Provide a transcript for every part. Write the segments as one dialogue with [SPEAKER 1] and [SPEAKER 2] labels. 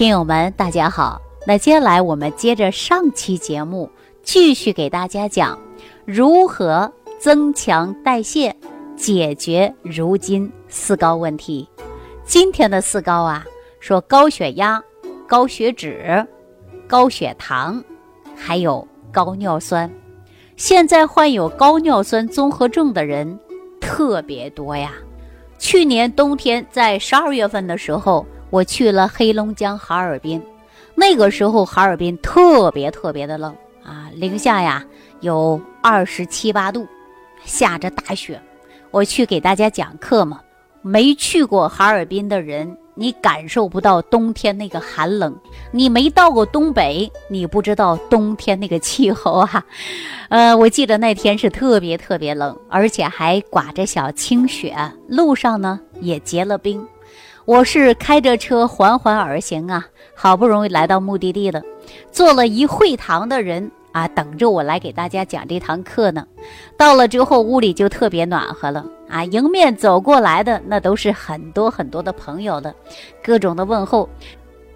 [SPEAKER 1] 听友们，大家好。那接下来我们接着上期节目，继续给大家讲如何增强代谢，解决如今四高问题。今天的四高啊，说高血压、高血脂、高血糖，还有高尿酸。现在患有高尿酸综合症的人特别多呀。去年冬天在十二月份的时候。我去了黑龙江哈尔滨，那个时候哈尔滨特别特别的冷啊，零下呀有二十七八度，下着大雪。我去给大家讲课嘛，没去过哈尔滨的人，你感受不到冬天那个寒冷；你没到过东北，你不知道冬天那个气候啊。呃，我记得那天是特别特别冷，而且还刮着小清雪，路上呢也结了冰。我是开着车缓缓而行啊，好不容易来到目的地了，坐了一会堂的人啊，等着我来给大家讲这堂课呢。到了之后，屋里就特别暖和了啊，迎面走过来的那都是很多很多的朋友的，各种的问候。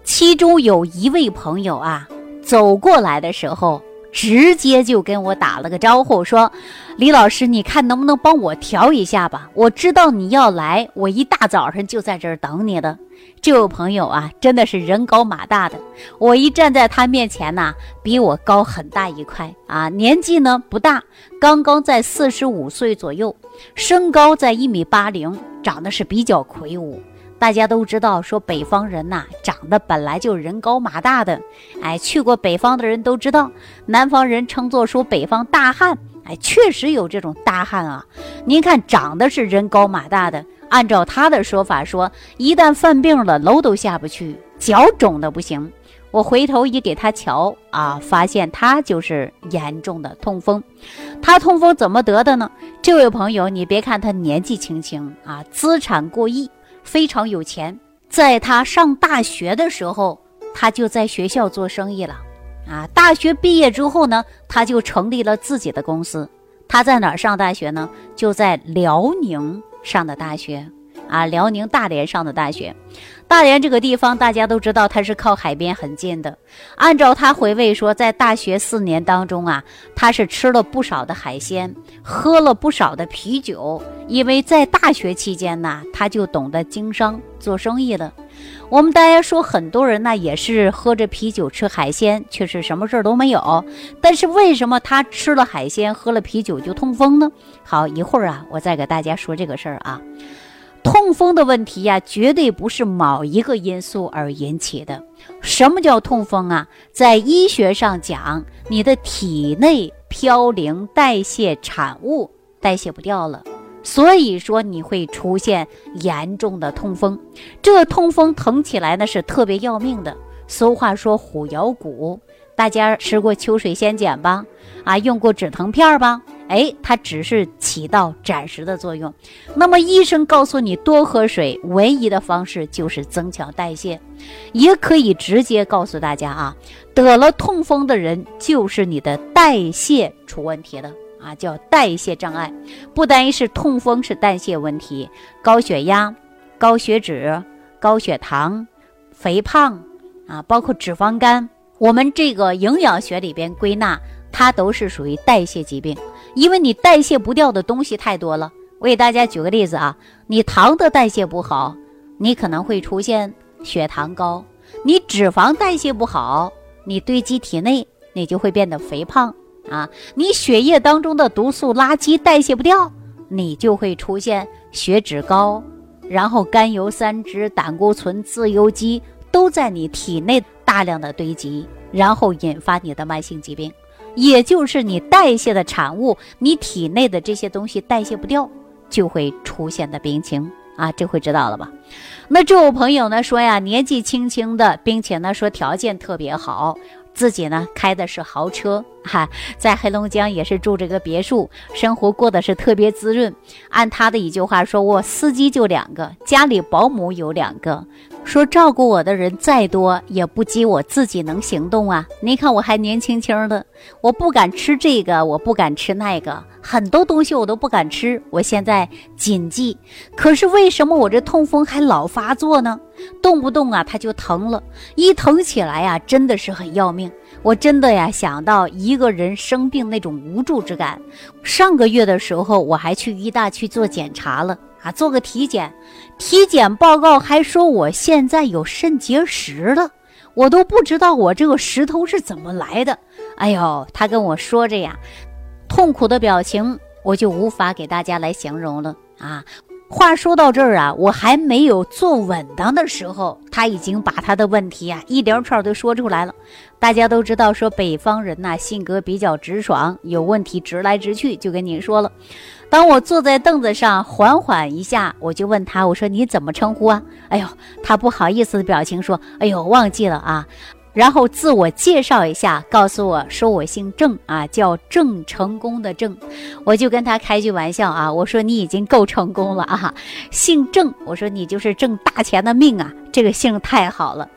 [SPEAKER 1] 其中有一位朋友啊，走过来的时候。直接就跟我打了个招呼，说：“李老师，你看能不能帮我调一下吧？我知道你要来，我一大早上就在这儿等你的。”这位朋友啊，真的是人高马大的，我一站在他面前呐，比我高很大一块啊，年纪呢不大，刚刚在四十五岁左右，身高在一米八零，长得是比较魁梧。大家都知道，说北方人呐，长得本来就人高马大的。哎，去过北方的人都知道，南方人称作说北方大汉。哎，确实有这种大汉啊。您看，长得是人高马大的，按照他的说法说，一旦犯病了，楼都下不去，脚肿的不行。我回头一给他瞧啊，发现他就是严重的痛风。他痛风怎么得的呢？这位朋友，你别看他年纪轻轻啊，资产过亿。非常有钱，在他上大学的时候，他就在学校做生意了，啊，大学毕业之后呢，他就成立了自己的公司。他在哪儿上大学呢？就在辽宁上的大学。啊，辽宁大连上的大学，大连这个地方大家都知道，它是靠海边很近的。按照他回味说，在大学四年当中啊，他是吃了不少的海鲜，喝了不少的啤酒，因为在大学期间呢，他就懂得经商做生意了。我们大家说，很多人呢也是喝着啤酒吃海鲜，却是什么事儿都没有。但是为什么他吃了海鲜喝了啤酒就痛风呢？好，一会儿啊，我再给大家说这个事儿啊。痛风的问题呀，绝对不是某一个因素而引起的。什么叫痛风啊？在医学上讲，你的体内嘌呤代谢产物代谢不掉了，所以说你会出现严重的痛风。这痛风疼起来呢是特别要命的。俗话说虎咬骨，大家吃过秋水仙碱吧？啊，用过止疼片吧？哎，它只是起到暂时的作用。那么医生告诉你多喝水，唯一的方式就是增强代谢。也可以直接告诉大家啊，得了痛风的人就是你的代谢出问题了啊，叫代谢障碍。不单是痛风是代谢问题，高血压、高血脂、高血糖、肥胖啊，包括脂肪肝，我们这个营养学里边归纳，它都是属于代谢疾病。因为你代谢不掉的东西太多了，我给大家举个例子啊，你糖的代谢不好，你可能会出现血糖高；你脂肪代谢不好，你堆积体内，你就会变得肥胖啊；你血液当中的毒素垃圾代谢不掉，你就会出现血脂高，然后甘油三酯、胆固醇、自由基都在你体内大量的堆积，然后引发你的慢性疾病。也就是你代谢的产物，你体内的这些东西代谢不掉，就会出现的病情啊，这回知道了吧？那这位朋友呢说呀，年纪轻轻的，并且呢说条件特别好，自己呢开的是豪车，哈，在黑龙江也是住这个别墅，生活过得是特别滋润。按他的一句话说，我司机就两个，家里保姆有两个。说照顾我的人再多，也不及我自己能行动啊！您看我还年轻轻的，我不敢吃这个，我不敢吃那个，很多东西我都不敢吃，我现在谨记。可是为什么我这痛风还老发作呢？动不动啊，它就疼了，一疼起来呀，真的是很要命。我真的呀，想到一个人生病那种无助之感。上个月的时候，我还去医大去做检查了啊，做个体检，体检报告还说我现在有肾结石了，我都不知道我这个石头是怎么来的。哎呦，他跟我说着呀，痛苦的表情，我就无法给大家来形容了啊。话说到这儿啊，我还没有坐稳当的时候，他已经把他的问题啊一连串都说出来了。大家都知道，说北方人呐性格比较直爽，有问题直来直去，就跟您说了。当我坐在凳子上缓缓一下，我就问他，我说你怎么称呼啊？哎呦，他不好意思的表情说，哎呦，忘记了啊。然后自我介绍一下，告诉我说我姓郑啊，叫郑成功的郑，我就跟他开句玩笑啊，我说你已经够成功了啊，姓郑，我说你就是挣大钱的命啊，这个姓太好了。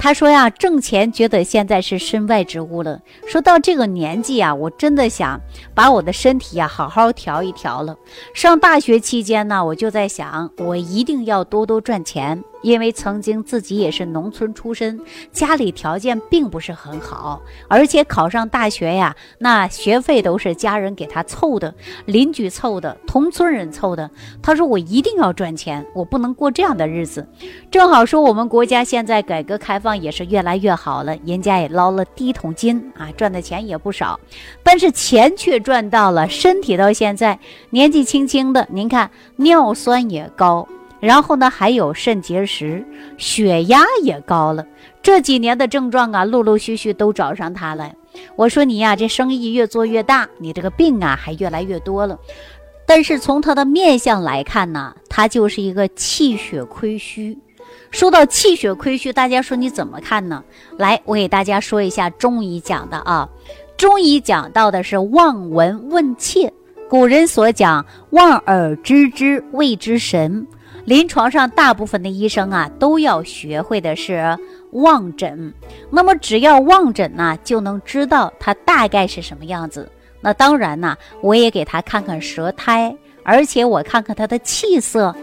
[SPEAKER 1] 他说呀，挣钱觉得现在是身外之物了。说到这个年纪啊，我真的想把我的身体呀好好调一调了。上大学期间呢，我就在想，我一定要多多赚钱。因为曾经自己也是农村出身，家里条件并不是很好，而且考上大学呀，那学费都是家人给他凑的，邻居凑的，同村人凑的。他说我一定要赚钱，我不能过这样的日子。正好说我们国家现在改革开放也是越来越好了，人家也捞了第一桶金啊，赚的钱也不少，但是钱却赚到了，身体到现在年纪轻轻的，您看尿酸也高。然后呢，还有肾结石，血压也高了。这几年的症状啊，陆陆续续都找上他了。我说你呀，这生意越做越大，你这个病啊还越来越多了。但是从他的面相来看呢，他就是一个气血亏虚。说到气血亏虚，大家说你怎么看呢？来，我给大家说一下中医讲的啊。中医讲到的是望闻问切，古人所讲望而知之谓之神。临床上大部分的医生啊，都要学会的是望诊。那么只要望诊呢，就能知道他大概是什么样子。那当然呢，我也给他看看舌苔，而且我看看他的气色。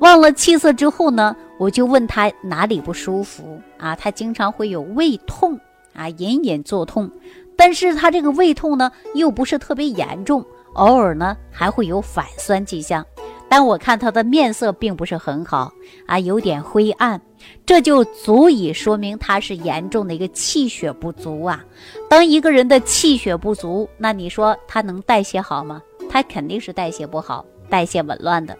[SPEAKER 1] 望了气色之后呢，我就问他哪里不舒服啊？他经常会有胃痛啊，隐隐作痛，但是他这个胃痛呢，又不是特别严重，偶尔呢还会有反酸迹象。但我看他的面色并不是很好啊，有点灰暗，这就足以说明他是严重的一个气血不足啊。当一个人的气血不足，那你说他能代谢好吗？他肯定是代谢不好，代谢紊乱的。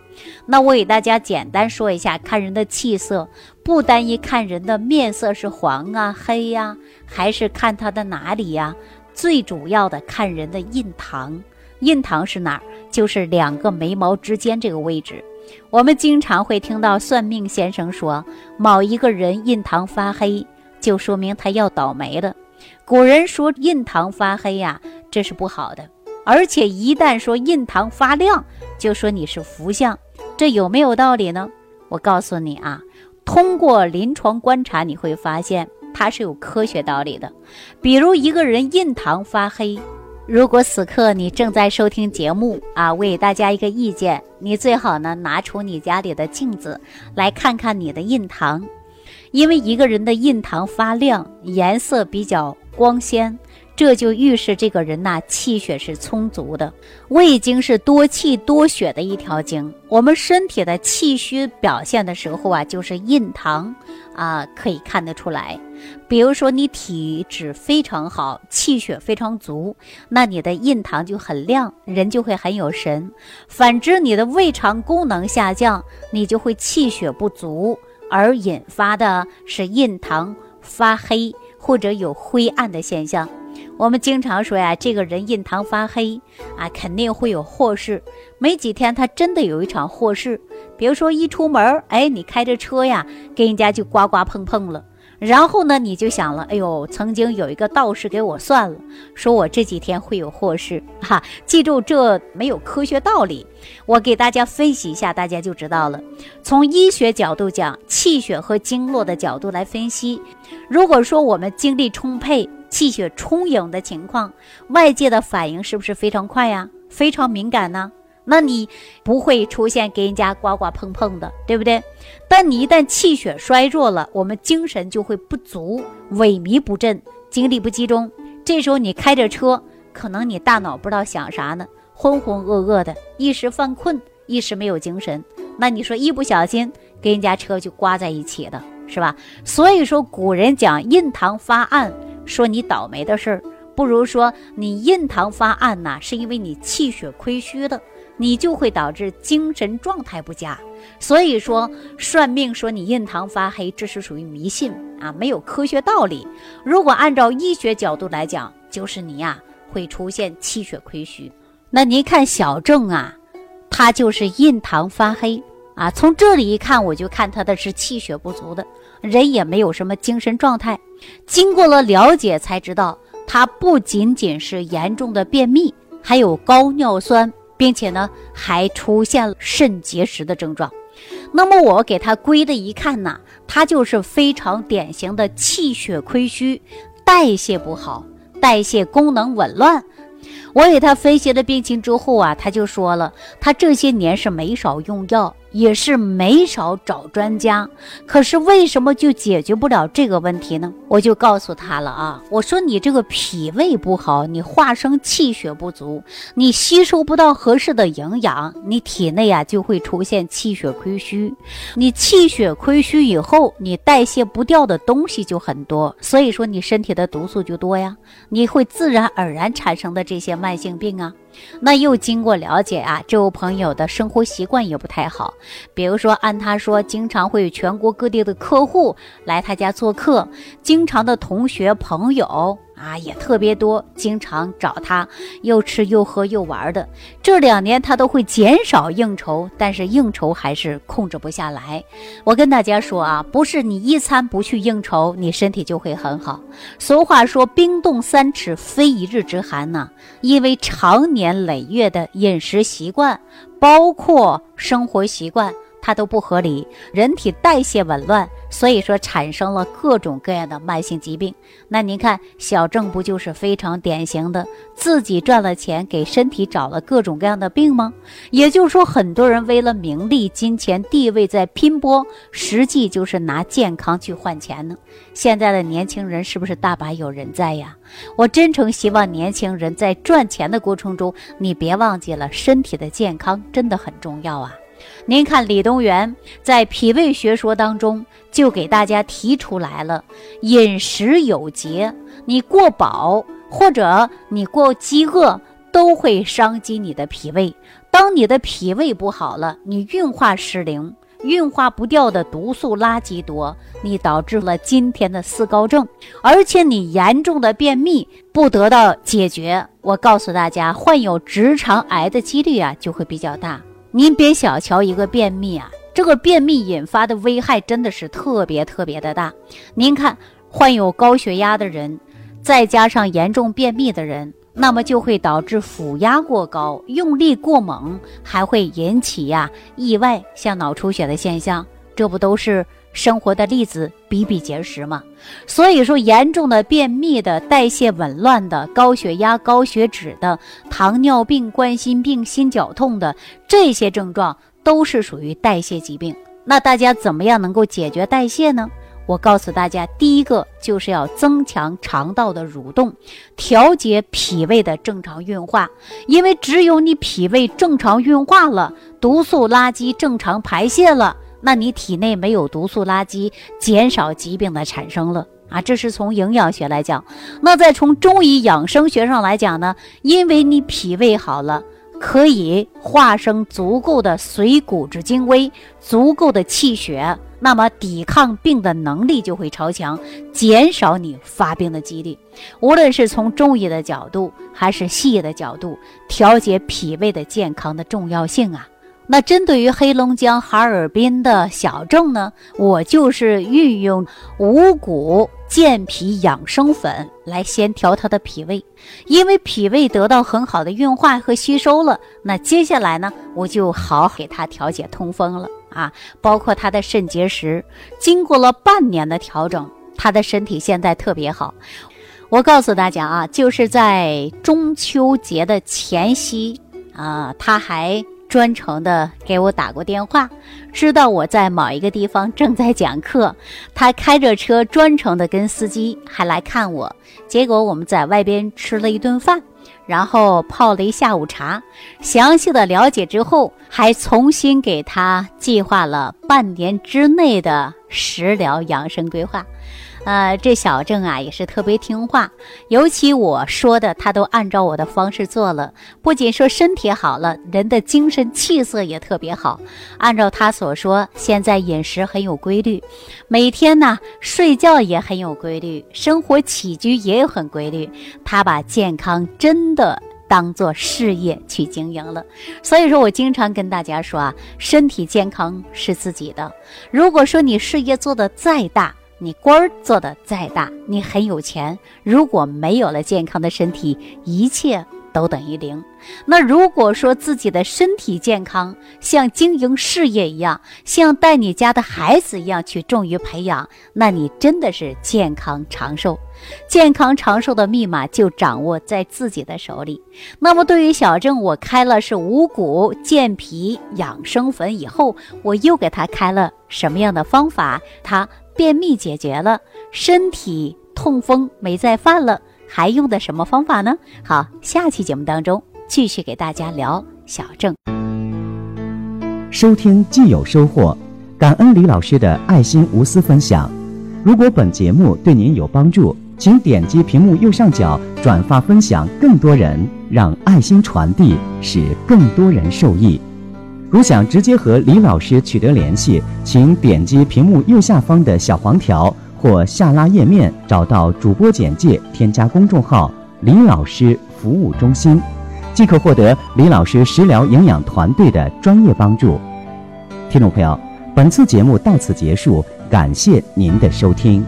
[SPEAKER 1] 那我给大家简单说一下，看人的气色，不单一看人的面色是黄啊、黑呀，还是看他的哪里呀？最主要的看人的印堂，印堂是哪儿？就是两个眉毛之间这个位置，我们经常会听到算命先生说某一个人印堂发黑，就说明他要倒霉了。古人说印堂发黑呀，这是不好的。而且一旦说印堂发亮，就说你是福相，这有没有道理呢？我告诉你啊，通过临床观察，你会发现它是有科学道理的。比如一个人印堂发黑。如果此刻你正在收听节目啊，为大家一个意见，你最好呢拿出你家里的镜子来看看你的印堂，因为一个人的印堂发亮，颜色比较光鲜。这就预示这个人呐，气血是充足的。胃经是多气多血的一条经，我们身体的气虚表现的时候啊，就是印堂啊可以看得出来。比如说你体质非常好，气血非常足，那你的印堂就很亮，人就会很有神。反之，你的胃肠功能下降，你就会气血不足，而引发的是印堂发黑或者有灰暗的现象。我们经常说呀，这个人印堂发黑啊，肯定会有祸事。没几天，他真的有一场祸事。比如说一出门，哎，你开着车呀，跟人家就刮刮碰碰了。然后呢，你就想了，哎呦，曾经有一个道士给我算了，说我这几天会有祸事。哈，记住，这没有科学道理。我给大家分析一下，大家就知道了。从医学角度讲，气血和经络的角度来分析，如果说我们精力充沛。气血充盈的情况，外界的反应是不是非常快呀？非常敏感呢，那你不会出现给人家刮刮碰碰的，对不对？但你一旦气血衰弱了，我们精神就会不足，萎靡不振，精力不集中。这时候你开着车，可能你大脑不知道想啥呢，浑浑噩噩的，一时犯困，一时没有精神。那你说一不小心跟人家车就刮在一起了，是吧？所以说古人讲印堂发暗，说你倒霉的事儿。不如说你印堂发暗呐，是因为你气血亏虚的，你就会导致精神状态不佳。所以说算命说你印堂发黑，这是属于迷信啊，没有科学道理。如果按照医学角度来讲，就是你呀会出现气血亏虚。那您看小郑啊，他就是印堂发黑啊，从这里一看，我就看他的是气血不足的，人也没有什么精神状态。经过了了解才知道。他不仅仅是严重的便秘，还有高尿酸，并且呢还出现了肾结石的症状。那么我给他归的一看呢，他就是非常典型的气血亏虚，代谢不好，代谢功能紊乱。我给他分析了病情之后啊，他就说了，他这些年是没少用药。也是没少找专家，可是为什么就解决不了这个问题呢？我就告诉他了啊，我说你这个脾胃不好，你化生气血不足，你吸收不到合适的营养，你体内啊就会出现气血亏虚。你气血亏虚以后，你代谢不掉的东西就很多，所以说你身体的毒素就多呀，你会自然而然产生的这些慢性病啊。那又经过了解啊，这位朋友的生活习惯也不太好。比如说，按他说，经常会有全国各地的客户来他家做客，经常的同学朋友。啊，也特别多，经常找他，又吃又喝又玩的。这两年他都会减少应酬，但是应酬还是控制不下来。我跟大家说啊，不是你一餐不去应酬，你身体就会很好。俗话说，冰冻三尺非一日之寒呐，因为长年累月的饮食习惯，包括生活习惯。它都不合理，人体代谢紊乱，所以说产生了各种各样的慢性疾病。那您看小郑不就是非常典型的，自己赚了钱给身体找了各种各样的病吗？也就是说，很多人为了名利、金钱、地位在拼搏，实际就是拿健康去换钱呢。现在的年轻人是不是大把有人在呀？我真诚希望年轻人在赚钱的过程中，你别忘记了身体的健康真的很重要啊。您看，李东垣在脾胃学说当中就给大家提出来了：饮食有节，你过饱或者你过饥饿都会伤及你的脾胃。当你的脾胃不好了，你运化失灵，运化不掉的毒素垃圾多，你导致了今天的四高症，而且你严重的便秘不得到解决，我告诉大家，患有直肠癌的几率啊就会比较大。您别小瞧一个便秘啊，这个便秘引发的危害真的是特别特别的大。您看，患有高血压的人，再加上严重便秘的人，那么就会导致腹压过高、用力过猛，还会引起呀意外，像脑出血的现象。这不都是生活的例子比比皆是嘛？所以说，严重的便秘的、代谢紊乱的、高血压、高血脂的、糖尿病、冠心病、心绞痛的这些症状，都是属于代谢疾病。那大家怎么样能够解决代谢呢？我告诉大家，第一个就是要增强肠道的蠕动，调节脾胃的正常运化。因为只有你脾胃正常运化了，毒素垃圾正常排泄了。那你体内没有毒素垃圾，减少疾病的产生了啊！这是从营养学来讲。那再从中医养生学上来讲呢？因为你脾胃好了，可以化生足够的髓骨之精微，足够的气血，那么抵抗病的能力就会超强，减少你发病的几率。无论是从中医的角度，还是西医的角度，调节脾胃的健康的重要性啊！那针对于黑龙江哈尔滨的小郑呢，我就是运用五谷健脾养生粉来先调他的脾胃，因为脾胃得到很好的运化和吸收了，那接下来呢，我就好给他调节通风了啊，包括他的肾结石，经过了半年的调整，他的身体现在特别好。我告诉大家啊，就是在中秋节的前夕。啊，他还专程的给我打过电话，知道我在某一个地方正在讲课，他开着车专程的跟司机还来看我。结果我们在外边吃了一顿饭，然后泡了一下午茶，详细的了解之后，还重新给他计划了半年之内的食疗养生规划。呃，这小郑啊也是特别听话，尤其我说的，他都按照我的方式做了。不仅说身体好了，人的精神气色也特别好。按照他所说，现在饮食很有规律，每天呢睡觉也很有规律，生活起居也很规律。他把健康真的当做事业去经营了。所以说我经常跟大家说啊，身体健康是自己的。如果说你事业做得再大，你官儿做的再大，你很有钱，如果没有了健康的身体，一切都等于零。那如果说自己的身体健康，像经营事业一样，像带你家的孩子一样去重于培养，那你真的是健康长寿。健康长寿的密码就掌握在自己的手里。那么对于小郑，我开了是五谷健脾养生粉以后，我又给他开了什么样的方法？他。便秘解决了，身体痛风没再犯了，还用的什么方法呢？好，下期节目当中继续给大家聊小郑。
[SPEAKER 2] 收听既有收获，感恩李老师的爱心无私分享。如果本节目对您有帮助，请点击屏幕右上角转发分享，更多人让爱心传递，使更多人受益。如想直接和李老师取得联系，请点击屏幕右下方的小黄条或下拉页面，找到主播简介，添加公众号“李老师服务中心”，即可获得李老师食疗营养团队的专业帮助。听众朋友，本次节目到此结束，感谢您的收听。